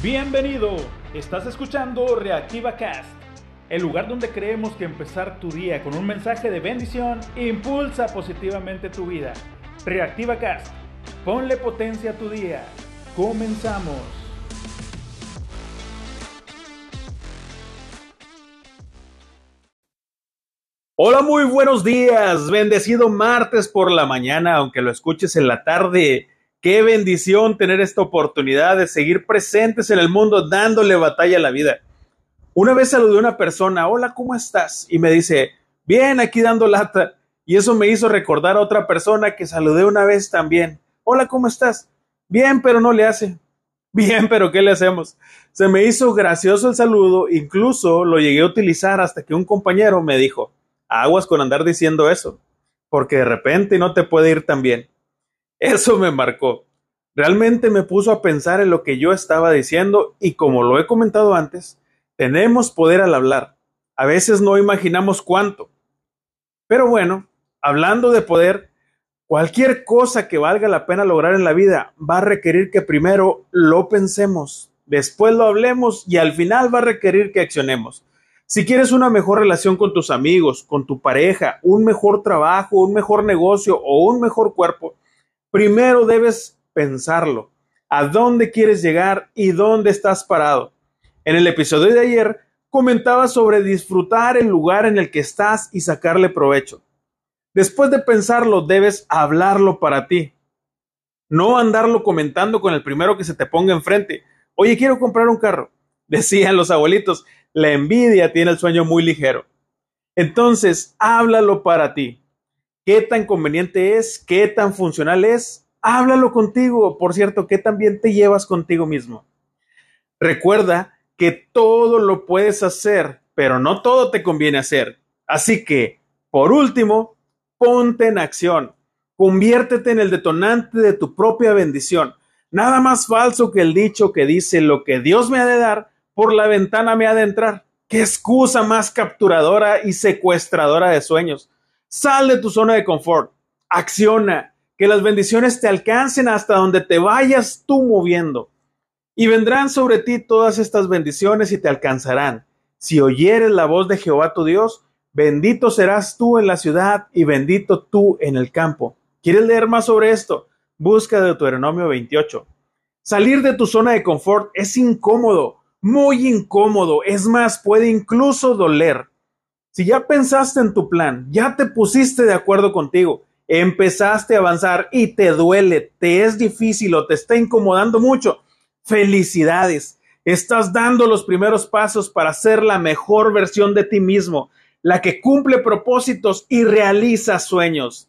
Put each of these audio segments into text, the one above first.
Bienvenido, estás escuchando Reactiva Cast, el lugar donde creemos que empezar tu día con un mensaje de bendición impulsa positivamente tu vida. Reactiva Cast, ponle potencia a tu día. Comenzamos. Hola, muy buenos días. Bendecido martes por la mañana, aunque lo escuches en la tarde. Qué bendición tener esta oportunidad de seguir presentes en el mundo dándole batalla a la vida. Una vez saludé a una persona, hola, ¿cómo estás? Y me dice, bien, aquí dando lata. Y eso me hizo recordar a otra persona que saludé una vez también. Hola, ¿cómo estás? Bien, pero no le hace. Bien, pero ¿qué le hacemos? Se me hizo gracioso el saludo, incluso lo llegué a utilizar hasta que un compañero me dijo, aguas con andar diciendo eso, porque de repente no te puede ir tan bien. Eso me marcó. Realmente me puso a pensar en lo que yo estaba diciendo y como lo he comentado antes, tenemos poder al hablar. A veces no imaginamos cuánto. Pero bueno, hablando de poder, cualquier cosa que valga la pena lograr en la vida va a requerir que primero lo pensemos, después lo hablemos y al final va a requerir que accionemos. Si quieres una mejor relación con tus amigos, con tu pareja, un mejor trabajo, un mejor negocio o un mejor cuerpo, primero debes pensarlo. ¿A dónde quieres llegar y dónde estás parado? En el episodio de ayer comentaba sobre disfrutar el lugar en el que estás y sacarle provecho. Después de pensarlo, debes hablarlo para ti. No andarlo comentando con el primero que se te ponga enfrente. Oye, quiero comprar un carro. Decían los abuelitos, la envidia tiene el sueño muy ligero. Entonces, háblalo para ti qué tan conveniente es, qué tan funcional es. Háblalo contigo, por cierto, qué tan bien te llevas contigo mismo. Recuerda que todo lo puedes hacer, pero no todo te conviene hacer. Así que, por último, ponte en acción. Conviértete en el detonante de tu propia bendición. Nada más falso que el dicho que dice lo que Dios me ha de dar, por la ventana me ha de entrar. Qué excusa más capturadora y secuestradora de sueños. Sal de tu zona de confort, acciona, que las bendiciones te alcancen hasta donde te vayas tú moviendo. Y vendrán sobre ti todas estas bendiciones y te alcanzarán. Si oyeres la voz de Jehová tu Dios, bendito serás tú en la ciudad y bendito tú en el campo. ¿Quieres leer más sobre esto? Busca Deuteronomio 28. Salir de tu zona de confort es incómodo, muy incómodo, es más, puede incluso doler. Si ya pensaste en tu plan, ya te pusiste de acuerdo contigo, empezaste a avanzar y te duele, te es difícil o te está incomodando mucho, felicidades. Estás dando los primeros pasos para ser la mejor versión de ti mismo, la que cumple propósitos y realiza sueños.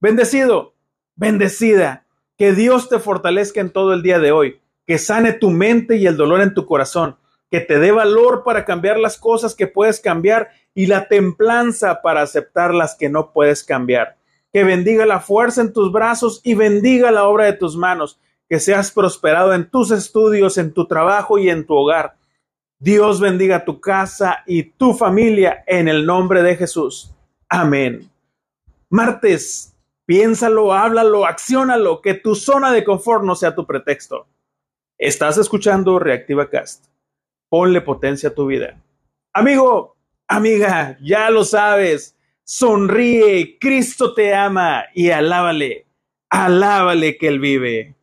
Bendecido, bendecida, que Dios te fortalezca en todo el día de hoy, que sane tu mente y el dolor en tu corazón, que te dé valor para cambiar las cosas que puedes cambiar y la templanza para aceptar las que no puedes cambiar. Que bendiga la fuerza en tus brazos y bendiga la obra de tus manos. Que seas prosperado en tus estudios, en tu trabajo y en tu hogar. Dios bendiga tu casa y tu familia en el nombre de Jesús. Amén. Martes, piénsalo, háblalo, acciónalo, que tu zona de confort no sea tu pretexto. Estás escuchando Reactiva Cast. Ponle potencia a tu vida. Amigo, Amiga, ya lo sabes, sonríe, Cristo te ama y alábale, alábale que Él vive.